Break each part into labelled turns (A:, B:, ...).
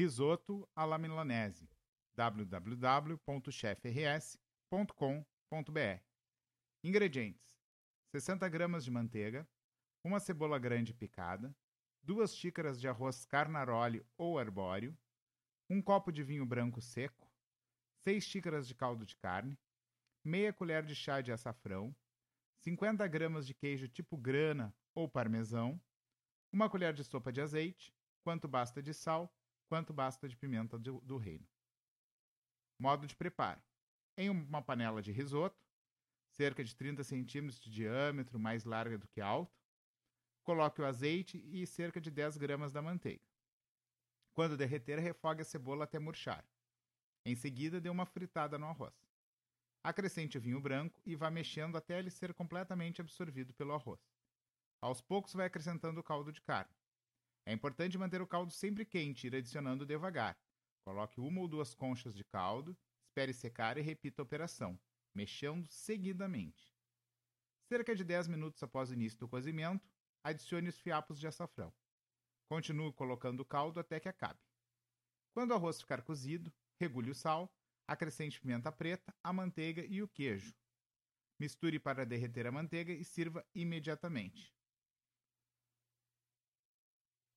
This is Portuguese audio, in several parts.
A: Risoto alla milanese www.chefrs.com.br Ingredientes: 60 gramas de manteiga, uma cebola grande picada, duas xícaras de arroz carnaroli ou arbóreo, um copo de vinho branco seco, 6 xícaras de caldo de carne, meia colher de chá de açafrão, 50 gramas de queijo tipo grana ou parmesão, uma colher de sopa de azeite, quanto basta de sal, quanto basta de pimenta do, do reino. Modo de preparo: em uma panela de risoto, cerca de 30 centímetros de diâmetro, mais larga do que alta, coloque o azeite e cerca de 10 gramas da manteiga. Quando derreter, refogue a cebola até murchar. Em seguida, dê uma fritada no arroz. Acrescente o vinho branco e vá mexendo até ele ser completamente absorvido pelo arroz. Aos poucos, vai acrescentando o caldo de carne. É importante manter o caldo sempre quente, ir adicionando devagar. Coloque uma ou duas conchas de caldo, espere secar e repita a operação, mexendo seguidamente. Cerca de 10 minutos após o início do cozimento, adicione os fiapos de açafrão. Continue colocando o caldo até que acabe. Quando o arroz ficar cozido, regule o sal, acrescente pimenta preta, a manteiga e o queijo. Misture para derreter a manteiga e sirva imediatamente.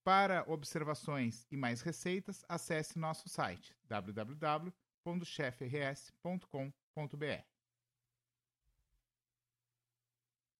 A: Para observações e mais receitas, acesse nosso site www.chefrs.com.br.